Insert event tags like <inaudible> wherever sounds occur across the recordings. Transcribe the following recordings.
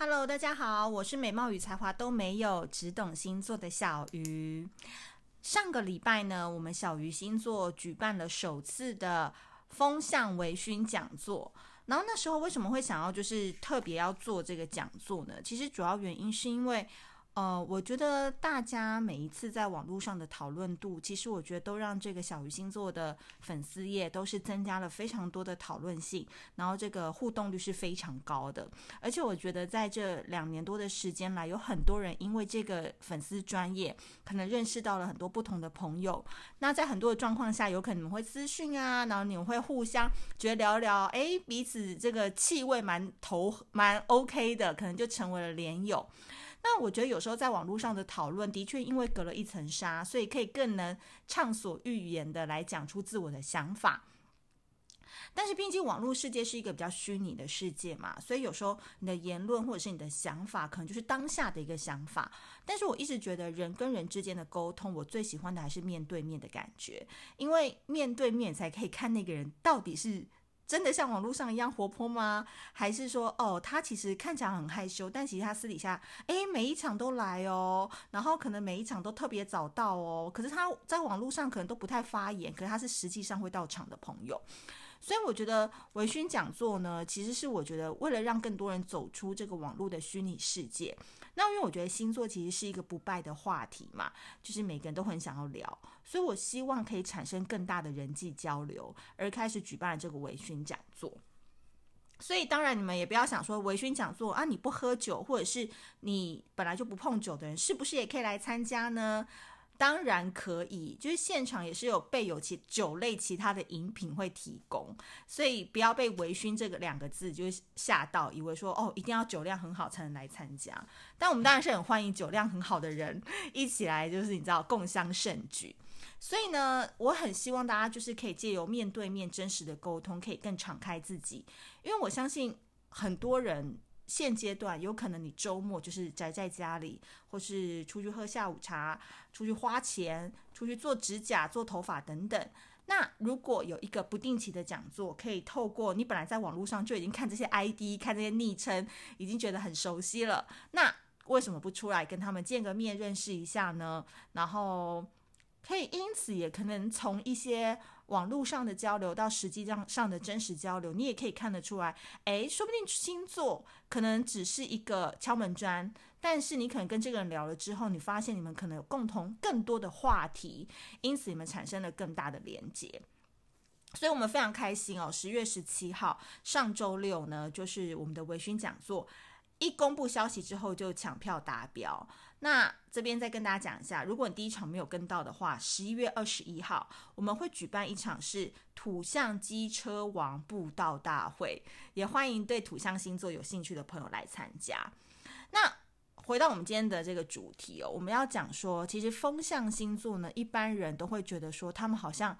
Hello，大家好，我是美貌与才华都没有，只懂星座的小鱼。上个礼拜呢，我们小鱼星座举办了首次的风向微醺讲座。然后那时候为什么会想要就是特别要做这个讲座呢？其实主要原因是因为。呃，我觉得大家每一次在网络上的讨论度，其实我觉得都让这个小鱼星座的粉丝页都是增加了非常多的讨论性，然后这个互动率是非常高的。而且我觉得在这两年多的时间来，有很多人因为这个粉丝专业，可能认识到了很多不同的朋友。那在很多的状况下，有可能你们会私讯啊，然后你们会互相觉得聊聊，哎，彼此这个气味蛮投蛮 OK 的，可能就成为了连友。那我觉得有时候在网络上的讨论，的确因为隔了一层纱，所以可以更能畅所欲言的来讲出自我的想法。但是毕竟网络世界是一个比较虚拟的世界嘛，所以有时候你的言论或者是你的想法，可能就是当下的一个想法。但是我一直觉得人跟人之间的沟通，我最喜欢的还是面对面的感觉，因为面对面才可以看那个人到底是。真的像网络上一样活泼吗？还是说，哦，他其实看起来很害羞，但其实他私底下，诶，每一场都来哦，然后可能每一场都特别早到哦。可是他在网络上可能都不太发言，可是他是实际上会到场的朋友。所以我觉得微醺讲座呢，其实是我觉得为了让更多人走出这个网络的虚拟世界。那因为我觉得星座其实是一个不败的话题嘛，就是每个人都很想要聊，所以我希望可以产生更大的人际交流，而开始举办了这个微醺讲座。所以当然你们也不要想说微醺讲座啊，你不喝酒或者是你本来就不碰酒的人，是不是也可以来参加呢？当然可以，就是现场也是有备有其酒类其他的饮品会提供，所以不要被“微醺”这个两个字就吓到，以为说哦一定要酒量很好才能来参加。但我们当然是很欢迎酒量很好的人一起来，就是你知道共襄盛举。所以呢，我很希望大家就是可以借由面对面真实的沟通，可以更敞开自己，因为我相信很多人。现阶段有可能你周末就是宅在家里，或是出去喝下午茶，出去花钱，出去做指甲、做头发等等。那如果有一个不定期的讲座，可以透过你本来在网络上就已经看这些 ID、看这些昵称，已经觉得很熟悉了，那为什么不出来跟他们见个面，认识一下呢？然后可以因此也可能从一些。网络上的交流到实际上上的真实交流，你也可以看得出来，诶，说不定星座可能只是一个敲门砖，但是你可能跟这个人聊了之后，你发现你们可能有共同更多的话题，因此你们产生了更大的连接。所以我们非常开心哦，十月十七号上周六呢，就是我们的微醺讲座。一公布消息之后就抢票达标。那这边再跟大家讲一下，如果你第一场没有跟到的话，十一月二十一号我们会举办一场是土象机车王步道大会，也欢迎对土象星座有兴趣的朋友来参加。那回到我们今天的这个主题哦，我们要讲说，其实风象星座呢，一般人都会觉得说他们好像。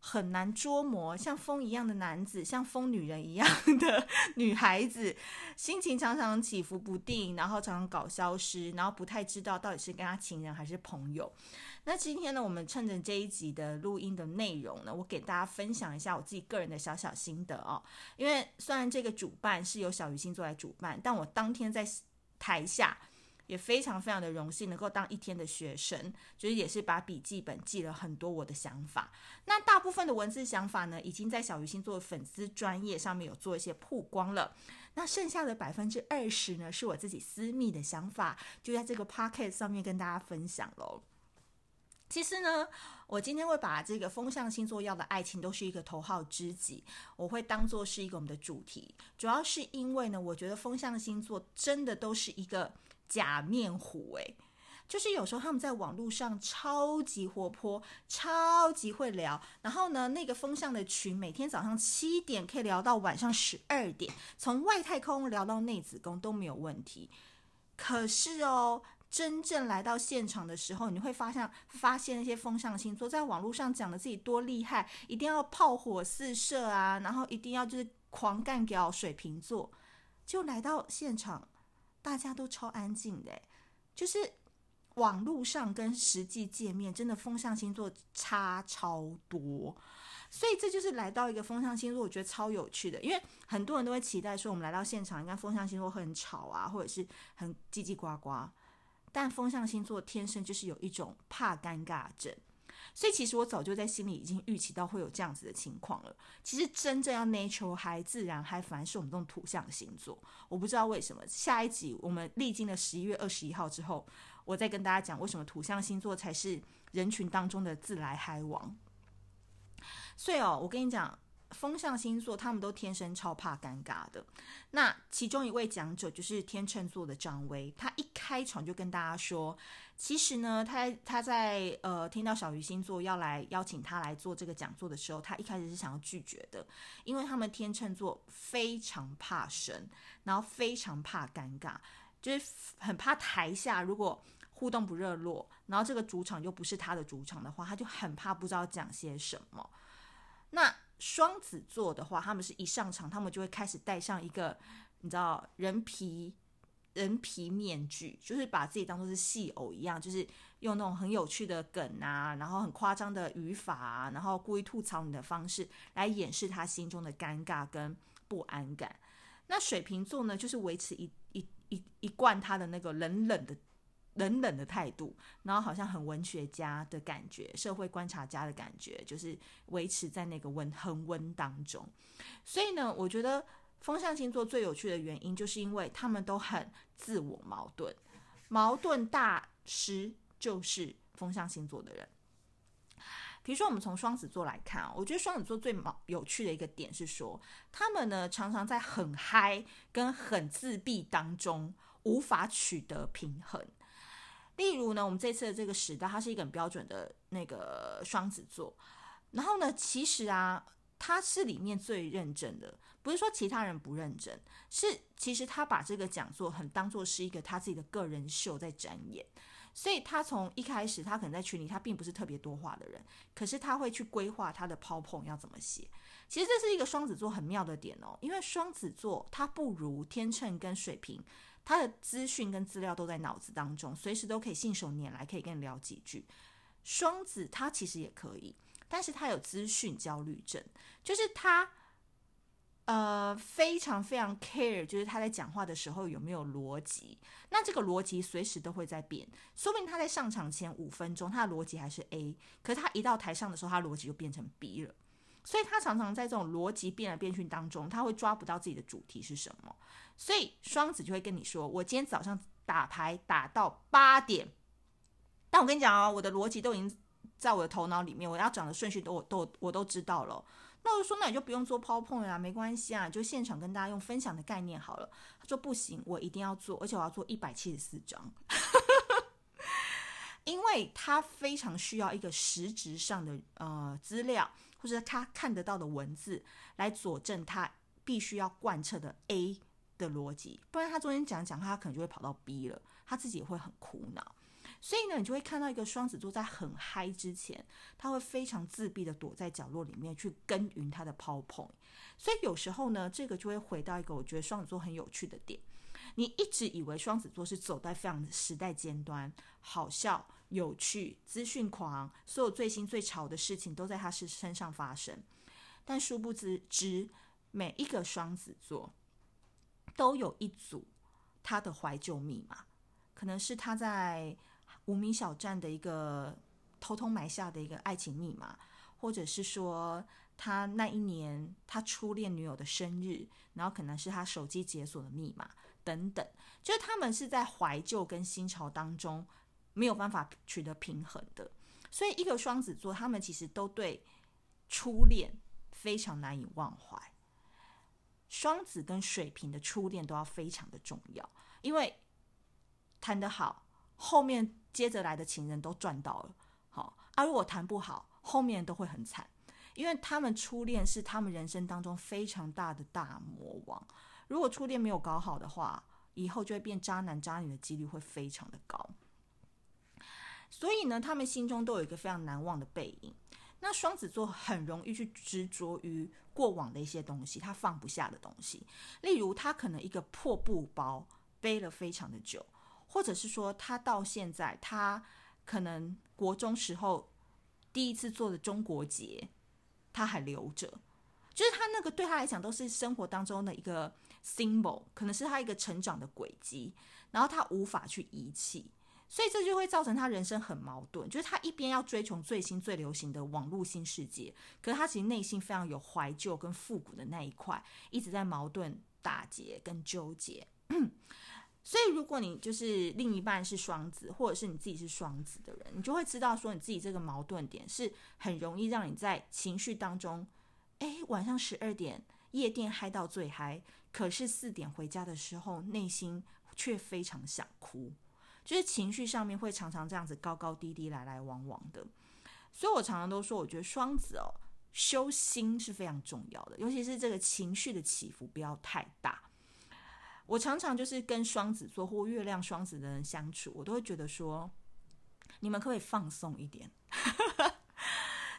很难捉摸，像风一样的男子，像疯女人一样的 <laughs> 女孩子，心情常常起伏不定，然后常常搞消失，然后不太知道到底是跟他情人还是朋友。那今天呢，我们趁着这一集的录音的内容呢，我给大家分享一下我自己个人的小小心得哦。因为虽然这个主办是由小鱼星座来主办，但我当天在台下。也非常非常的荣幸能够当一天的学生，就是也是把笔记本记了很多我的想法。那大部分的文字想法呢，已经在小鱼星座的粉丝专页上面有做一些曝光了。那剩下的百分之二十呢，是我自己私密的想法，就在这个 podcast 上面跟大家分享喽。其实呢，我今天会把这个风象星座要的爱情都是一个头号知己，我会当做是一个我们的主题，主要是因为呢，我觉得风象星座真的都是一个。假面虎诶，就是有时候他们在网络上超级活泼，超级会聊。然后呢，那个风象的群每天早上七点可以聊到晚上十二点，从外太空聊到内子宫都没有问题。可是哦，真正来到现场的时候，你会发现，发现那些风象星座在网络上讲的自己多厉害，一定要炮火四射啊，然后一定要就是狂干掉水瓶座，就来到现场。大家都超安静的，就是网络上跟实际见面，真的风象星座差超多。所以这就是来到一个风象星座，我觉得超有趣的，因为很多人都会期待说，我们来到现场，应该风象星座会很吵啊，或者是很叽叽呱呱。但风象星座天生就是有一种怕尴尬症，所以其实我早就在心里已经预期到会有这样子的情况了。其实真正要 natural 还自然还反而是我们这种土象星座，我不知道为什么。下一集我们历经了十一月二十一号之后，我再跟大家讲为什么土象星座才是人群当中的自来嗨王。所以哦，我跟你讲，风象星座他们都天生超怕尴尬的。那其中一位讲者就是天秤座的张威，他一开场就跟大家说，其实呢，他他在呃听到小鱼星座要来邀请他来做这个讲座的时候，他一开始是想要拒绝的，因为他们天秤座非常怕生，然后非常怕尴尬，就是很怕台下如果互动不热络，然后这个主场又不是他的主场的话，他就很怕不知道讲些什么。那双子座的话，他们是一上场，他们就会开始戴上一个，你知道人皮人皮面具，就是把自己当作是戏偶一样，就是用那种很有趣的梗啊，然后很夸张的语法啊，然后故意吐槽你的方式来掩饰他心中的尴尬跟不安感。那水瓶座呢，就是维持一一一一贯他的那个冷冷的。冷冷的态度，然后好像很文学家的感觉，社会观察家的感觉，就是维持在那个温恒温当中。所以呢，我觉得风象星座最有趣的原因，就是因为他们都很自我矛盾，矛盾大师就是风象星座的人。比如说，我们从双子座来看啊，我觉得双子座最有趣的一个点是说，他们呢常常在很嗨跟很自闭当中无法取得平衡。例如呢，我们这次的这个时代，它是一个很标准的那个双子座。然后呢，其实啊，他是里面最认真的，不是说其他人不认真，是其实他把这个讲座很当做是一个他自己的个人秀在展演。所以他从一开始，他可能在群里，他并不是特别多话的人，可是他会去规划他的 PPT 要怎么写。其实这是一个双子座很妙的点哦，因为双子座他不如天秤跟水瓶。他的资讯跟资料都在脑子当中，随时都可以信手拈来，可以跟你聊几句。双子他其实也可以，但是他有资讯焦虑症，就是他呃非常非常 care，就是他在讲话的时候有没有逻辑。那这个逻辑随时都会在变，说不定他在上场前五分钟他的逻辑还是 A，可是他一到台上的时候，他逻辑就变成 B 了。所以他常常在这种逻辑变来变去当中，他会抓不到自己的主题是什么。所以双子就会跟你说：“我今天早上打牌打到八点，但我跟你讲哦，我的逻辑都已经在我的头脑里面，我要讲的顺序都我都我都知道了。那我就说，那你就不用做 PowerPoint 啊，没关系啊，就现场跟大家用分享的概念好了。”他说：“不行，我一定要做，而且我要做一百七十四张，<laughs> 因为他非常需要一个实质上的呃资料，或者他看得到的文字来佐证他必须要贯彻的 A。”的逻辑，不然他中间讲讲，他可能就会跑到 B 了，他自己也会很苦恼。所以呢，你就会看到一个双子座在很嗨之前，他会非常自闭的躲在角落里面去耕耘他的 PowerPoint。所以有时候呢，这个就会回到一个我觉得双子座很有趣的点。你一直以为双子座是走在非常时代尖端，好笑、有趣、资讯狂，所有最新最潮的事情都在他身身上发生。但殊不知，知每一个双子座。都有一组他的怀旧密码，可能是他在无名小站的一个偷偷埋下的一个爱情密码，或者是说他那一年他初恋女友的生日，然后可能是他手机解锁的密码等等，就是他们是在怀旧跟新潮当中没有办法取得平衡的，所以一个双子座，他们其实都对初恋非常难以忘怀。双子跟水瓶的初恋都要非常的重要，因为谈得好，后面接着来的情人都赚到了。好，啊、如果谈不好，后面都会很惨，因为他们初恋是他们人生当中非常大的大魔王。如果初恋没有搞好的话，以后就会变渣男渣女的几率会非常的高。所以呢，他们心中都有一个非常难忘的背影。那双子座很容易去执着于过往的一些东西，他放不下的东西。例如，他可能一个破布包背了非常的久，或者是说他到现在他可能国中时候第一次做的中国结，他还留着，就是他那个对他来讲都是生活当中的一个 symbol，可能是他一个成长的轨迹，然后他无法去遗弃。所以这就会造成他人生很矛盾，就是他一边要追求最新最流行的网络新世界，可是他其实内心非常有怀旧跟复古的那一块，一直在矛盾打结跟纠结。所以如果你就是另一半是双子，或者是你自己是双子的人，你就会知道说你自己这个矛盾点是很容易让你在情绪当中，哎，晚上十二点夜店嗨到最嗨，可是四点回家的时候，内心却非常想哭。就是情绪上面会常常这样子高高低低、来来往往的，所以我常常都说，我觉得双子哦，修心是非常重要的，尤其是这个情绪的起伏不要太大。我常常就是跟双子座或月亮双子的人相处，我都会觉得说，你们可不可以放松一点？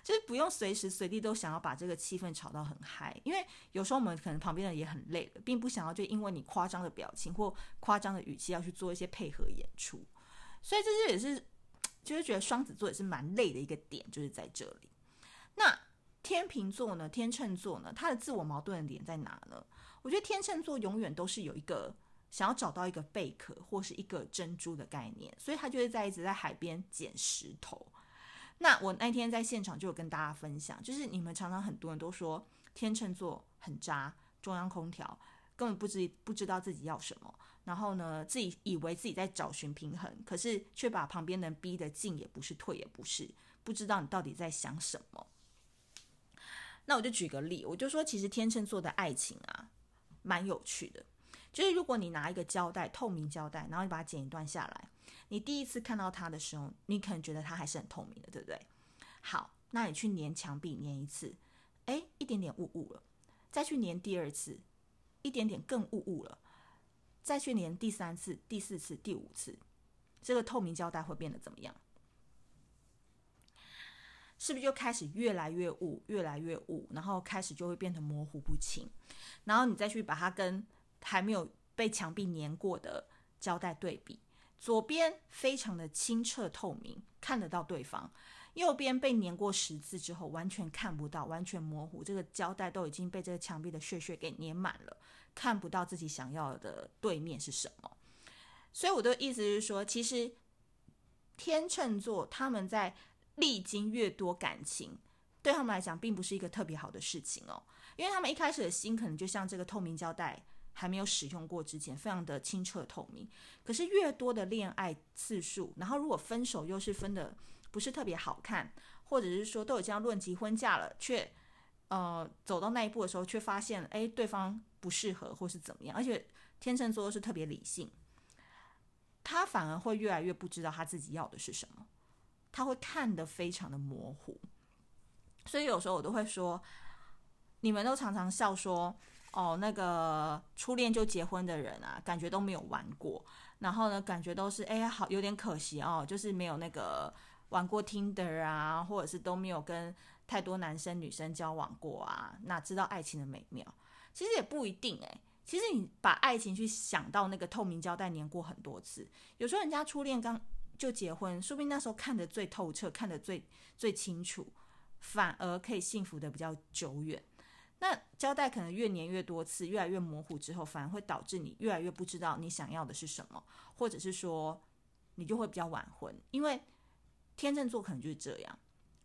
就是不用随时随地都想要把这个气氛炒到很嗨，因为有时候我们可能旁边的人也很累了，并不想要就因为你夸张的表情或夸张的语气要去做一些配合演出，所以这就也是就是觉得双子座也是蛮累的一个点，就是在这里。那天秤座呢？天秤座呢？他的自我矛盾的点在哪呢？我觉得天秤座永远都是有一个想要找到一个贝壳或是一个珍珠的概念，所以他就是在一直在海边捡石头。那我那天在现场就有跟大家分享，就是你们常常很多人都说天秤座很渣，中央空调根本不知不知道自己要什么，然后呢，自己以为自己在找寻平衡，可是却把旁边人逼得进也不是退也不是，不知道你到底在想什么。那我就举个例，我就说其实天秤座的爱情啊，蛮有趣的，就是如果你拿一个胶带，透明胶带，然后你把它剪一段下来。你第一次看到它的时候，你可能觉得它还是很透明的，对不对？好，那你去粘墙壁粘一次，哎，一点点雾雾了，再去粘第二次，一点点更雾雾了，再去粘第三次、第四次、第五次，这个透明胶带会变得怎么样？是不是就开始越来越雾，越来越雾，然后开始就会变得模糊不清，然后你再去把它跟还没有被墙壁粘过的胶带对比。左边非常的清澈透明，看得到对方；右边被粘过十次之后，完全看不到，完全模糊。这个胶带都已经被这个墙壁的屑屑给粘满了，看不到自己想要的对面是什么。所以我的意思是说，其实天秤座他们在历经越多感情，对他们来讲并不是一个特别好的事情哦，因为他们一开始的心可能就像这个透明胶带。还没有使用过之前，非常的清澈透明。可是越多的恋爱次数，然后如果分手又是分的不是特别好看，或者是说都已经要论及婚嫁了，却呃走到那一步的时候，却发现哎对方不适合或是怎么样，而且天秤座是特别理性，他反而会越来越不知道他自己要的是什么，他会看得非常的模糊。所以有时候我都会说，你们都常常笑说。哦，那个初恋就结婚的人啊，感觉都没有玩过，然后呢，感觉都是哎，好有点可惜哦，就是没有那个玩过 Tinder 啊，或者是都没有跟太多男生女生交往过啊，哪知道爱情的美妙？其实也不一定哎，其实你把爱情去想到那个透明胶带粘过很多次，有时候人家初恋刚就结婚，说不定那时候看得最透彻，看得最最清楚，反而可以幸福的比较久远。那胶带可能越粘越多次，越来越模糊之后，反而会导致你越来越不知道你想要的是什么，或者是说你就会比较晚婚，因为天秤座可能就是这样，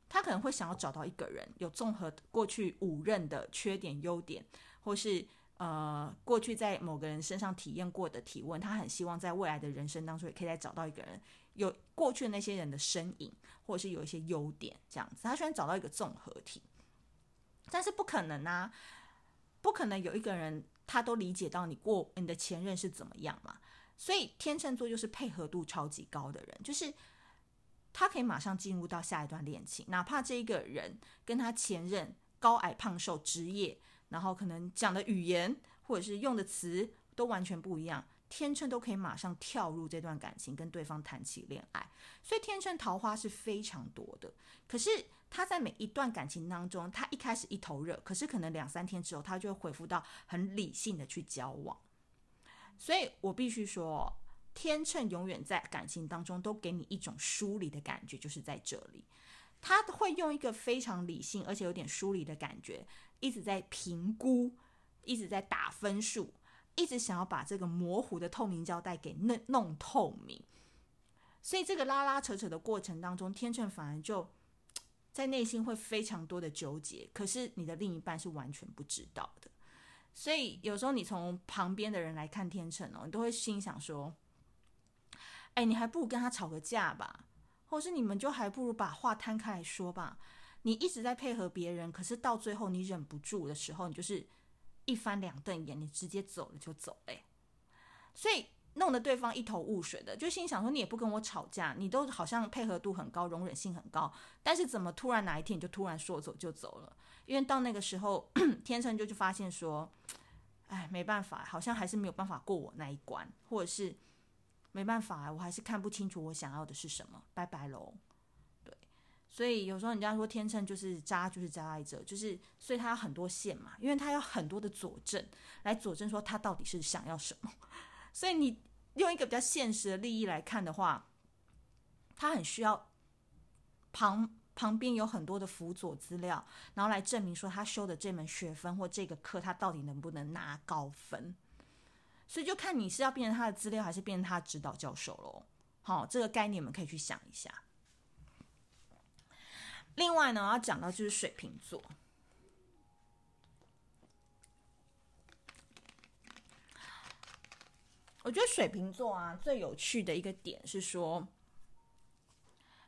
他可能会想要找到一个人有综合过去五任的缺点、优点，或是呃过去在某个人身上体验过的体温，他很希望在未来的人生当中也可以再找到一个人有过去的那些人的身影，或者是有一些优点这样子，他喜欢找到一个综合体。但是不可能啊，不可能有一个人他都理解到你过你的前任是怎么样嘛。所以天秤座就是配合度超级高的人，就是他可以马上进入到下一段恋情，哪怕这一个人跟他前任高矮胖瘦、职业，然后可能讲的语言或者是用的词都完全不一样。天秤都可以马上跳入这段感情，跟对方谈起恋爱，所以天秤桃花是非常多的。可是他在每一段感情当中，他一开始一头热，可是可能两三天之后，他就会恢复到很理性的去交往。所以我必须说，天秤永远在感情当中都给你一种疏离的感觉，就是在这里，他会用一个非常理性而且有点疏离的感觉，一直在评估，一直在打分数，一直想要把这个模糊的透明胶带给弄弄透明。所以这个拉拉扯扯的过程当中，天秤反而就在内心会非常多的纠结，可是你的另一半是完全不知道的。所以有时候你从旁边的人来看天秤哦，你都会心想说：“哎，你还不如跟他吵个架吧，或是你们就还不如把话摊开来说吧。你一直在配合别人，可是到最后你忍不住的时候，你就是一翻两瞪眼，你直接走了就走了。所以。弄得对方一头雾水的，就心想说：“你也不跟我吵架，你都好像配合度很高，容忍性很高，但是怎么突然哪一天你就突然说走就走了？因为到那个时候，<clears throat> 天秤就就发现说，哎，没办法，好像还是没有办法过我那一关，或者是没办法，我还是看不清楚我想要的是什么，拜拜喽。对，所以有时候人家说天秤就是渣，就是渣爱者，就是所以他有很多线嘛，因为他有很多的佐证来佐证说他到底是想要什么。”所以你用一个比较现实的利益来看的话，他很需要旁旁边有很多的辅佐资料，然后来证明说他修的这门学分或这个课他到底能不能拿高分。所以就看你是要变成他的资料，还是变成他指导教授喽。好，这个概念你们可以去想一下。另外呢，要讲到就是水瓶座。我觉得水瓶座啊，最有趣的一个点是说，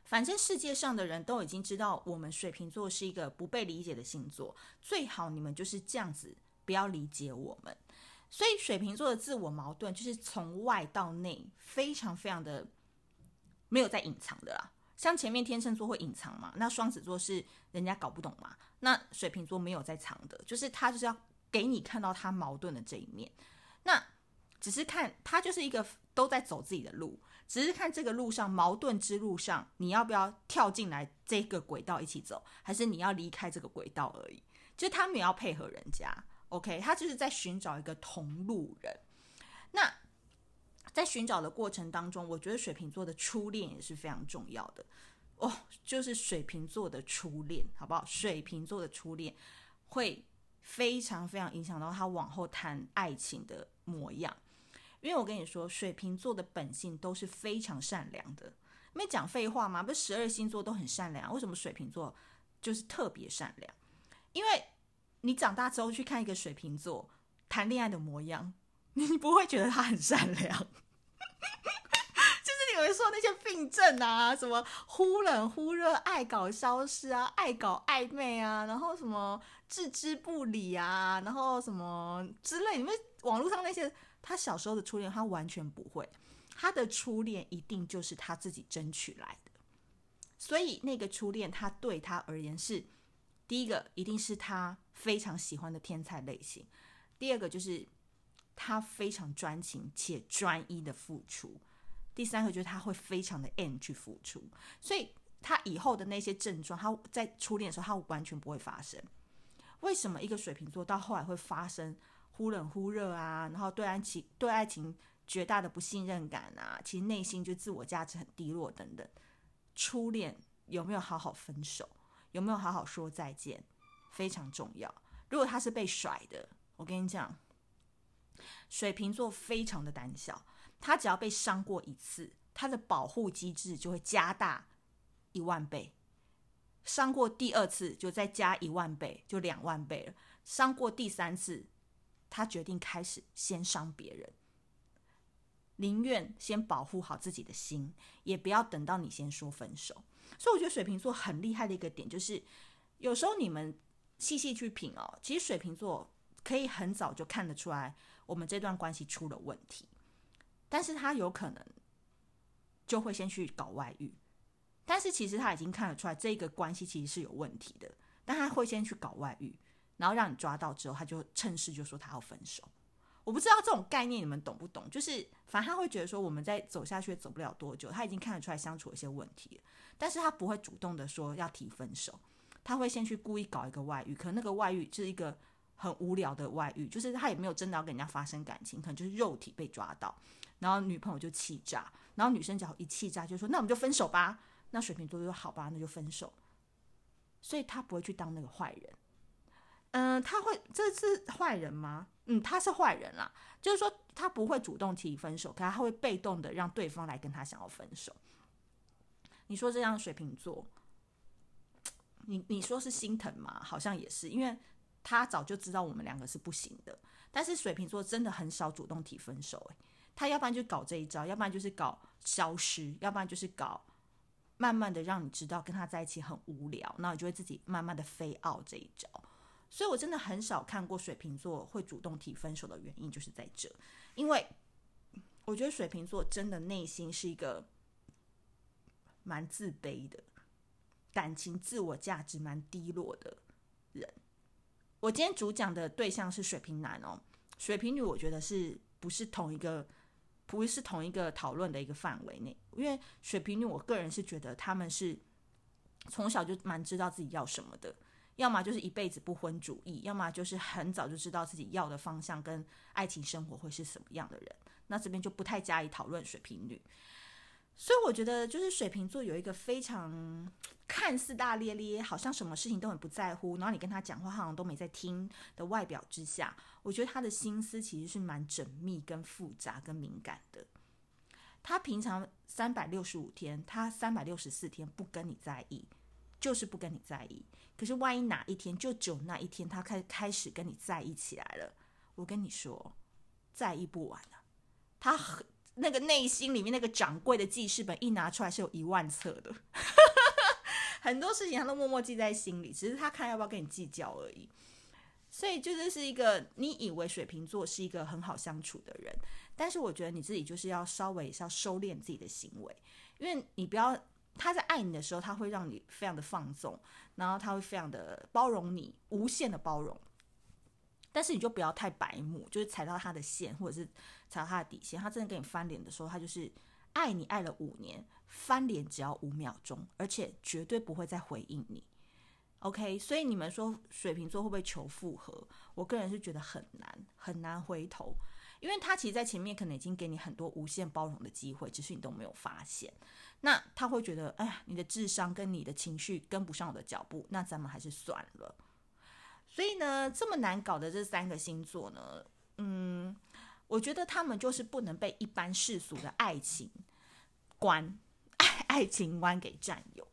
反正世界上的人都已经知道我们水瓶座是一个不被理解的星座，最好你们就是这样子，不要理解我们。所以水瓶座的自我矛盾就是从外到内，非常非常的没有在隐藏的啦。像前面天秤座会隐藏嘛，那双子座是人家搞不懂嘛，那水瓶座没有在藏的，就是他就是要给你看到他矛盾的这一面。只是看他就是一个都在走自己的路，只是看这个路上矛盾之路上，你要不要跳进来这个轨道一起走，还是你要离开这个轨道而已？就他们也要配合人家，OK？他就是在寻找一个同路人。那在寻找的过程当中，我觉得水瓶座的初恋也是非常重要的哦，就是水瓶座的初恋，好不好？水瓶座的初恋会非常非常影响到他往后谈爱情的模样。因为我跟你说，水瓶座的本性都是非常善良的。没讲废话吗？不是十二星座都很善良，为什么水瓶座就是特别善良？因为你长大之后去看一个水瓶座谈恋爱的模样，你不会觉得他很善良。<laughs> 就是你们说那些病症啊，什么忽冷忽热、爱搞消失啊、爱搞暧昧啊，然后什么置之不理啊，然后什么之类，你们网络上那些。他小时候的初恋，他完全不会。他的初恋一定就是他自己争取来的，所以那个初恋，他对他而言是第一个，一定是他非常喜欢的天才类型；第二个就是他非常专情且专一的付出；第三个就是他会非常的 N 去付出。所以他以后的那些症状，他在初恋的时候，他完全不会发生。为什么一个水瓶座到后来会发生？忽冷忽热啊，然后对爱情对爱情绝大的不信任感啊，其实内心就自我价值很低落等等。初恋有没有好好分手？有没有好好说再见？非常重要。如果他是被甩的，我跟你讲，水瓶座非常的胆小，他只要被伤过一次，他的保护机制就会加大一万倍。伤过第二次就再加一万倍，就两万倍了。伤过第三次。他决定开始先伤别人，宁愿先保护好自己的心，也不要等到你先说分手。所以我觉得水瓶座很厉害的一个点就是，有时候你们细细去品哦，其实水瓶座可以很早就看得出来我们这段关系出了问题，但是他有可能就会先去搞外遇，但是其实他已经看得出来这个关系其实是有问题的，但他会先去搞外遇。然后让你抓到之后，他就趁势就说他要分手。我不知道这种概念你们懂不懂？就是反正他会觉得说我们再走下去走不了多久，他已经看得出来相处有些问题了，但是他不会主动的说要提分手，他会先去故意搞一个外遇，可能那个外遇是一个很无聊的外遇，就是他也没有真的要跟人家发生感情，可能就是肉体被抓到，然后女朋友就气炸，然后女生只要一气炸就说：“那我们就分手吧。”那水瓶座就说：“好吧，那就分手。”所以他不会去当那个坏人。嗯、他会这是坏人吗？嗯，他是坏人啦。就是说他不会主动提分手，可他会被动的让对方来跟他想要分手。你说这样水瓶座，你你说是心疼吗？好像也是，因为他早就知道我们两个是不行的。但是水瓶座真的很少主动提分手，欸，他要不然就搞这一招，要不然就是搞消失，要不然就是搞慢慢的让你知道跟他在一起很无聊，那你就会自己慢慢的飞傲这一招。所以我真的很少看过水瓶座会主动提分手的原因就是在这，因为我觉得水瓶座真的内心是一个蛮自卑的，感情自我价值蛮低落的人。我今天主讲的对象是水瓶男哦，水瓶女我觉得是不是同一个，不是同一个讨论的一个范围内，因为水瓶女我个人是觉得他们是从小就蛮知道自己要什么的。要么就是一辈子不婚主义，要么就是很早就知道自己要的方向跟爱情生活会是什么样的人。那这边就不太加以讨论水瓶女。所以我觉得，就是水瓶座有一个非常看似大咧咧，好像什么事情都很不在乎，然后你跟他讲话好像都没在听的外表之下，我觉得他的心思其实是蛮缜密、跟复杂、跟敏感的。他平常三百六十五天，他三百六十四天不跟你在意，就是不跟你在意。可是万一哪一天，就只有那一天，他开开始跟你在一起来了，我跟你说，在意不完了。他很那个内心里面那个掌柜的记事本一拿出来是有一万册的，<laughs> 很多事情他都默默记在心里，只是他看要不要跟你计较而已。所以就这是一个你以为水瓶座是一个很好相处的人，但是我觉得你自己就是要稍微是要收敛自己的行为，因为你不要。他在爱你的时候，他会让你非常的放纵，然后他会非常的包容你，无限的包容。但是你就不要太白目，就是踩到他的线，或者是踩到他的底线。他真的跟你翻脸的时候，他就是爱你爱了五年，翻脸只要五秒钟，而且绝对不会再回应你。OK，所以你们说水瓶座会不会求复合？我个人是觉得很难，很难回头，因为他其实在前面可能已经给你很多无限包容的机会，只是你都没有发现。那他会觉得，哎呀，你的智商跟你的情绪跟不上我的脚步，那咱们还是算了。所以呢，这么难搞的这三个星座呢，嗯，我觉得他们就是不能被一般世俗的爱情观、爱爱情观给占有。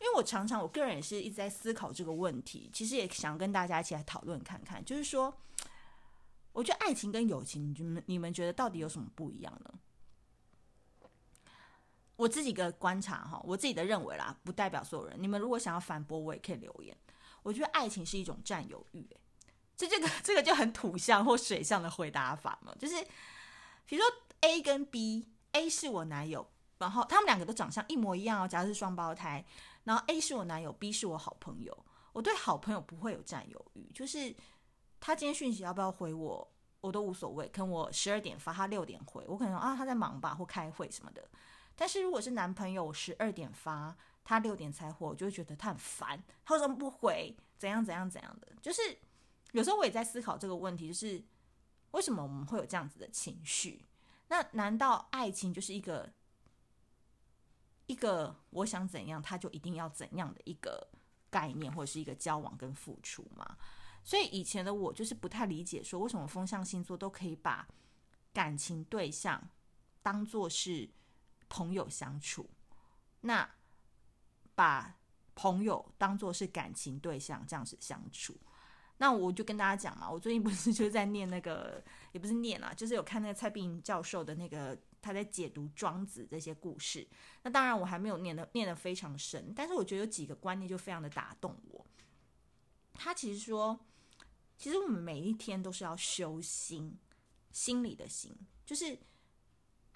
因为我常常，我个人也是一直在思考这个问题，其实也想跟大家一起来讨论看看，就是说，我觉得爱情跟友情，你们你们觉得到底有什么不一样呢？我自己的观察哈，我自己的认为啦，不代表所有人。你们如果想要反驳，我也可以留言。我觉得爱情是一种占有欲，哎，这这个这个就很土象或水象的回答法嘛，就是比如说 A 跟 B，A 是我男友，然后他们两个都长相一模一样哦，假如是双胞胎，然后 A 是我男友，B 是我好朋友。我对好朋友不会有占有欲，就是他今天讯息要不要回我，我都无所谓。可能我十二点发，他六点回，我可能啊他在忙吧，或开会什么的。但是如果是男朋友，十二点发，他六点才回，我就会觉得他很烦，他为什么不回？怎样怎样怎样的？就是有时候我也在思考这个问题，就是为什么我们会有这样子的情绪？那难道爱情就是一个一个我想怎样，他就一定要怎样的一个概念，或者是一个交往跟付出吗？所以以前的我就是不太理解，说为什么风象星座都可以把感情对象当作是。朋友相处，那把朋友当作是感情对象这样子相处，那我就跟大家讲嘛，我最近不是 <laughs> 就在念那个，也不是念啦，就是有看那个蔡碧莹教授的那个他在解读庄子这些故事。那当然我还没有念的念得非常深，但是我觉得有几个观念就非常的打动我。他其实说，其实我们每一天都是要修心，心里的心就是。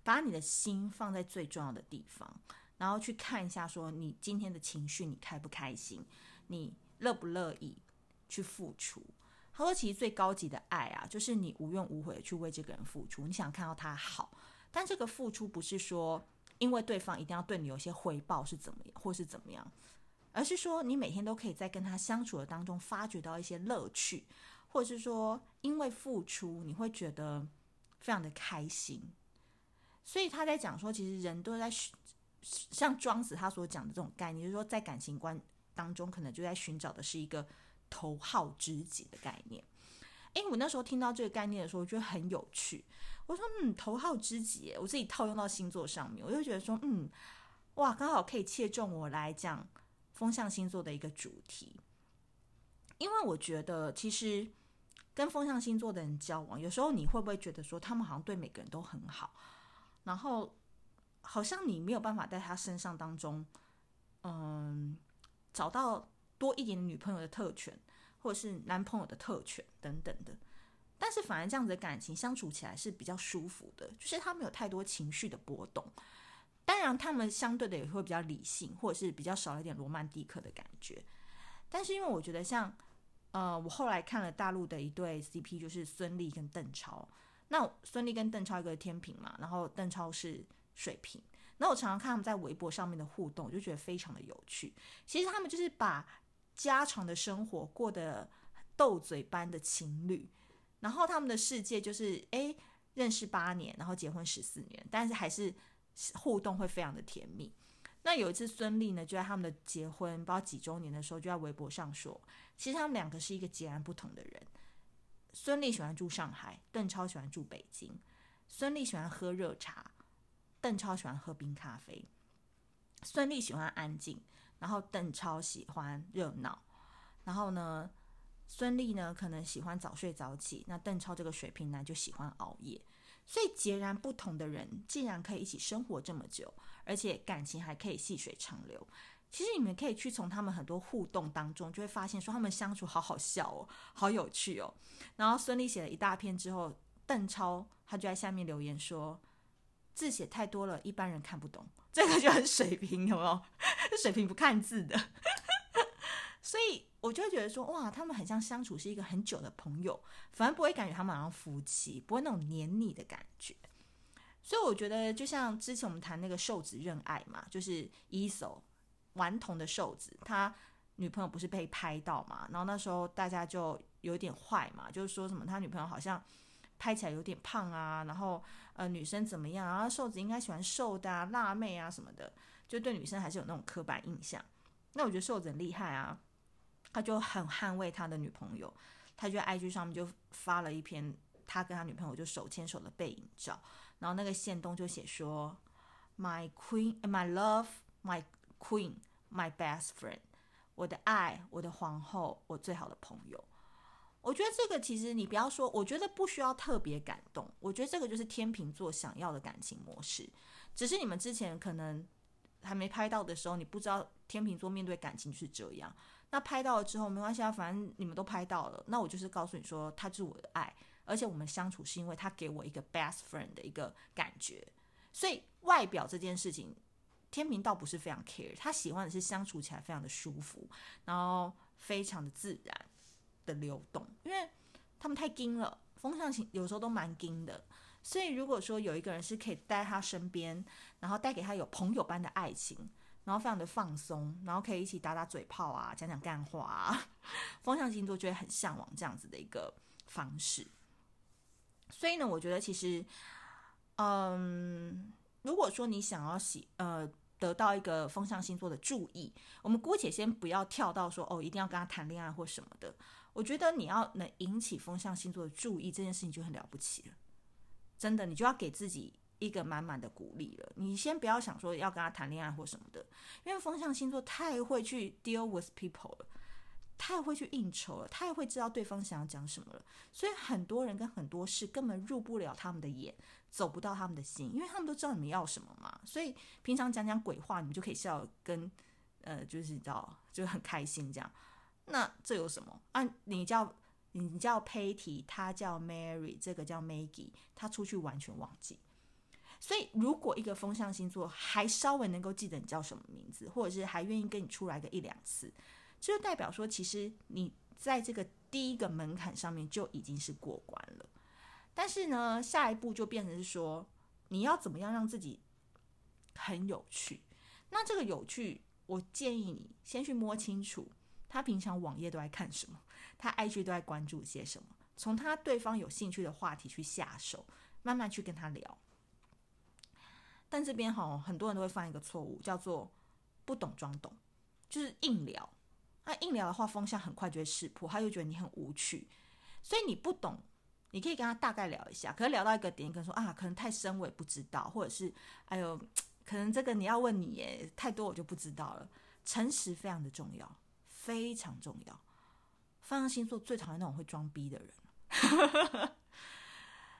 把你的心放在最重要的地方，然后去看一下，说你今天的情绪，你开不开心，你乐不乐意去付出。他说，其实最高级的爱啊，就是你无怨无悔的去为这个人付出，你想看到他好，但这个付出不是说因为对方一定要对你有些回报是怎么样，或是怎么样，而是说你每天都可以在跟他相处的当中发掘到一些乐趣，或者是说因为付出你会觉得非常的开心。所以他在讲说，其实人都在像庄子他所讲的这种概念，就是说在感情观当中，可能就在寻找的是一个头号知己的概念。哎，我那时候听到这个概念的时候，我觉得很有趣。我说，嗯，头号知己，我自己套用到星座上面，我就觉得说，嗯，哇，刚好可以切中我来讲风象星座的一个主题。因为我觉得，其实跟风象星座的人交往，有时候你会不会觉得说，他们好像对每个人都很好，然后好像你没有办法在他身上当中，嗯，找到多一点女朋友的特权。或者是男朋友的特权等等的，但是反而这样子的感情相处起来是比较舒服的，就是他没有太多情绪的波动。当然，他们相对的也会比较理性，或者是比较少一点罗曼蒂克的感觉。但是因为我觉得像，呃，我后来看了大陆的一对 CP，就是孙俪跟邓超。那孙俪跟邓超一个天平嘛，然后邓超是水瓶。那我常常看他们在微博上面的互动，我就觉得非常的有趣。其实他们就是把。家常的生活过得斗嘴般的情侣，然后他们的世界就是哎，认识八年，然后结婚十四年，但是还是互动会非常的甜蜜。那有一次孙俪呢，就在他们的结婚不知道几周年的时候，就在微博上说，其实他们两个是一个截然不同的人。孙俪喜欢住上海，邓超喜欢住北京。孙俪喜欢喝热茶，邓超喜欢喝冰咖啡。孙俪喜欢安静。然后邓超喜欢热闹，然后呢，孙俪呢可能喜欢早睡早起，那邓超这个水瓶男就喜欢熬夜，所以截然不同的人竟然可以一起生活这么久，而且感情还可以细水长流。其实你们可以去从他们很多互动当中，就会发现说他们相处好好笑哦，好有趣哦。然后孙俪写了一大篇之后，邓超他就在下面留言说，字写太多了，一般人看不懂。这个就很水平，有没有？<laughs> 水平不看字的，<laughs> 所以我就会觉得说，哇，他们很像相处是一个很久的朋友，反而不会感觉他们好像夫妻，不会那种黏腻的感觉。所以我觉得，就像之前我们谈那个瘦子认爱嘛，就是伊手顽童的瘦子，他女朋友不是被拍到嘛，然后那时候大家就有点坏嘛，就是说什么他女朋友好像。拍起来有点胖啊，然后呃女生怎么样啊？瘦子应该喜欢瘦的啊，辣妹啊什么的，就对女生还是有那种刻板印象。那我觉得瘦子很厉害啊，他就很捍卫他的女朋友，他就在 IG 上面就发了一篇他跟他女朋友就手牵手的背影照，然后那个限动就写说：My queen, my love, my queen, my best friend，我的爱，我的皇后，我最好的朋友。我觉得这个其实你不要说，我觉得不需要特别感动。我觉得这个就是天秤座想要的感情模式，只是你们之前可能还没拍到的时候，你不知道天秤座面对感情是这样。那拍到了之后没关系啊，反正你们都拍到了。那我就是告诉你说，他是我的爱，而且我们相处是因为他给我一个 best friend 的一个感觉。所以外表这件事情，天平倒不是非常 care，他喜欢的是相处起来非常的舒服，然后非常的自然。的流动，因为他们太硬了，风象星有时候都蛮硬的，所以如果说有一个人是可以待在他身边，然后带给他有朋友般的爱情，然后非常的放松，然后可以一起打打嘴炮啊，<laughs> 讲讲干话啊，<laughs> 风象星座就会很向往这样子的一个方式。所以呢，我觉得其实，嗯，如果说你想要喜呃得到一个风象星座的注意，我们姑且先不要跳到说哦，一定要跟他谈恋爱或什么的。我觉得你要能引起风象星座的注意，这件事情就很了不起了。真的，你就要给自己一个满满的鼓励了。你先不要想说要跟他谈恋爱或什么的，因为风象星座太会去 deal with people 了，太会去应酬了，太会知道对方想要讲什么了。所以很多人跟很多事根本入不了他们的眼，走不到他们的心，因为他们都知道你们要什么嘛。所以平常讲讲鬼话，你们就可以笑跟呃，就是你知道，就很开心这样。那这有什么啊？你叫你叫 Patty，他叫 Mary，这个叫 Maggie，他出去完全忘记。所以，如果一个风象星座还稍微能够记得你叫什么名字，或者是还愿意跟你出来个一两次，这就代表说，其实你在这个第一个门槛上面就已经是过关了。但是呢，下一步就变成是说，你要怎么样让自己很有趣？那这个有趣，我建议你先去摸清楚。他平常网页都在看什么？他 IG 都在关注些什么？从他对方有兴趣的话题去下手，慢慢去跟他聊。但这边哈，很多人都会犯一个错误，叫做不懂装懂，就是硬聊。那硬聊的话，风向很快就会识破，他就觉得你很无趣。所以你不懂，你可以跟他大概聊一下。可是聊到一个点，可能说啊，可能太深我也不知道，或者是哎呦，可能这个你要问你耶，太多我就不知道了。诚实非常的重要，非常重要。风象星座最讨厌那种会装逼的人。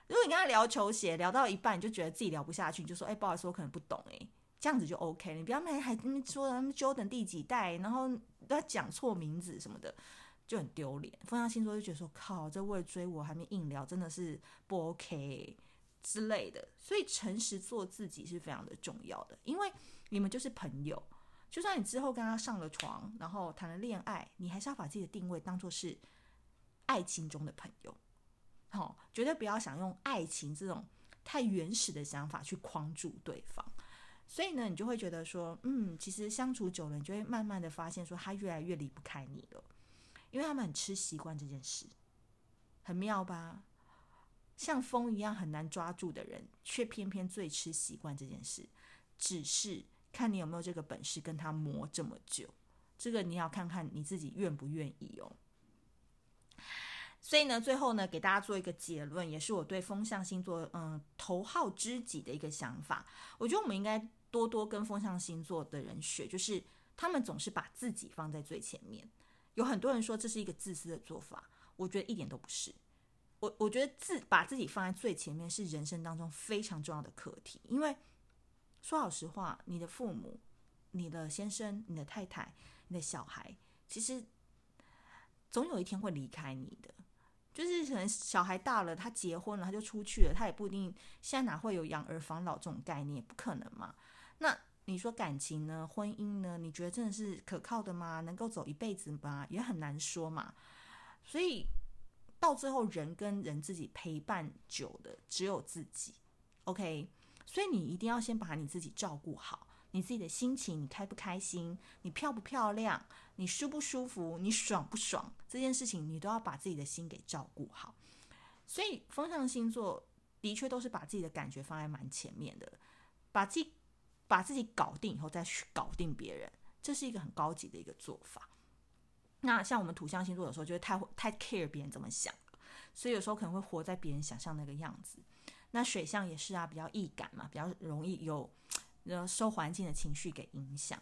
如果你跟他聊球鞋，聊到一半你就觉得自己聊不下去，你就说：“哎、不好意思，我可能不懂。”哎，这样子就 OK 了。你不要还还说他们 Jordan 第几代，然后都要讲错名字什么的，就很丢脸。风向星座就觉得说：“靠，这为了追我还没硬聊，真的是不 OK 之类的。”所以诚实做自己是非常的重要的，因为你们就是朋友。就算你之后跟他上了床，然后谈了恋爱，你还是要把自己的定位当做是爱情中的朋友。好、绝对不要想用爱情这种太原始的想法去框住对方，所以呢，你就会觉得说，嗯，其实相处久了，你就会慢慢的发现说，他越来越离不开你了，因为他们很吃习惯这件事，很妙吧？像风一样很难抓住的人，却偏偏最吃习惯这件事，只是看你有没有这个本事跟他磨这么久，这个你要看看你自己愿不愿意哦。所以呢，最后呢，给大家做一个结论，也是我对风象星座嗯头号知己的一个想法。我觉得我们应该多多跟风象星座的人学，就是他们总是把自己放在最前面。有很多人说这是一个自私的做法，我觉得一点都不是。我我觉得自把自己放在最前面是人生当中非常重要的课题。因为说老实话，你的父母、你的先生、你的太太、你的小孩，其实总有一天会离开你的。就是可能小孩大了，他结婚了，他就出去了，他也不一定现在哪会有养儿防老这种概念，不可能嘛。那你说感情呢？婚姻呢？你觉得真的是可靠的吗？能够走一辈子吗？也很难说嘛。所以到最后，人跟人自己陪伴久的只有自己。OK，所以你一定要先把你自己照顾好。你自己的心情，你开不开心？你漂不漂亮？你舒不舒服？你爽不爽？这件事情你都要把自己的心给照顾好。所以风象星座的确都是把自己的感觉放在蛮前面的，把自己把自己搞定以后再去搞定别人，这是一个很高级的一个做法。那像我们土象星座有时候就会太太 care 别人怎么想，所以有时候可能会活在别人想象那个样子。那水象也是啊，比较易感嘛，比较容易有呃。受环境的情绪给影响，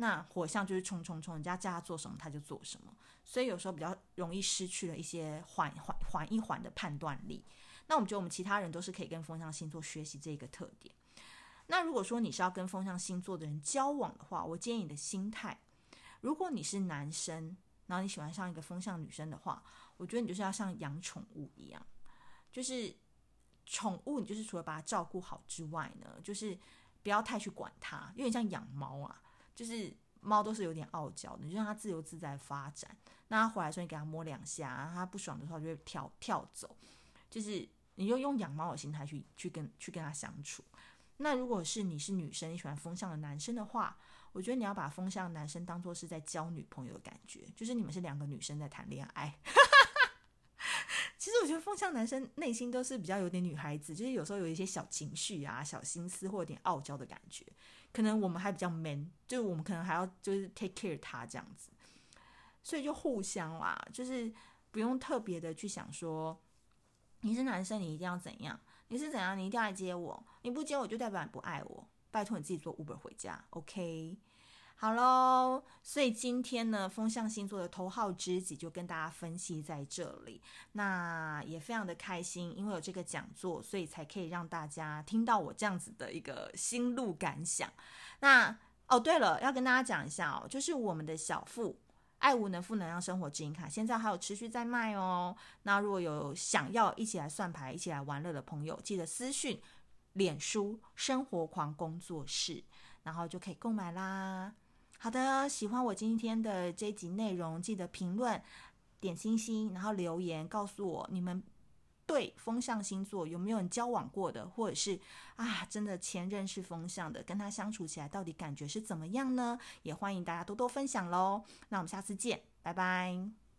那火象就是冲冲冲，人家叫他做什么他就做什么，所以有时候比较容易失去了一些缓缓缓一缓的判断力。那我们觉得我们其他人都是可以跟风象星座学习这个特点。那如果说你是要跟风象星座的人交往的话，我建议你的心态，如果你是男生，然后你喜欢上一个风象女生的话，我觉得你就是要像养宠物一样，就是宠物，你就是除了把它照顾好之外呢，就是。不要太去管它，有点像养猫啊，就是猫都是有点傲娇的，你就让它自由自在发展。那它回来的时候，你给它摸两下，它不爽的时候就会跳跳走。就是你就用养猫的心态去去跟去跟它相处。那如果是你是女生，你喜欢风向的男生的话，我觉得你要把风向男生当做是在交女朋友的感觉，就是你们是两个女生在谈恋爱。<laughs> 其实我觉得风向男生内心都是比较有点女孩子，就是有时候有一些小情绪啊、小心思或有点傲娇的感觉。可能我们还比较 man，就是我们可能还要就是 take care 他这样子，所以就互相啦，就是不用特别的去想说你是男生你一定要怎样，你是怎样你一定要来接我，你不接我就代表你不爱我，拜托你自己坐 Uber 回家，OK。好喽，所以今天呢，风象星座的头号知己就跟大家分析在这里。那也非常的开心，因为有这个讲座，所以才可以让大家听到我这样子的一个心路感想。那哦，对了，要跟大家讲一下哦，就是我们的小富爱无能负能量生活指引卡，现在还有持续在卖哦。那如果有想要一起来算牌、一起来玩乐的朋友，记得私讯脸书生活狂工作室，然后就可以购买啦。好的，喜欢我今天的这集内容，记得评论、点星星，然后留言告诉我你们对风象星座有没有人交往过的，或者是啊，真的前任是风象的，跟他相处起来到底感觉是怎么样呢？也欢迎大家多多分享喽。那我们下次见，拜拜。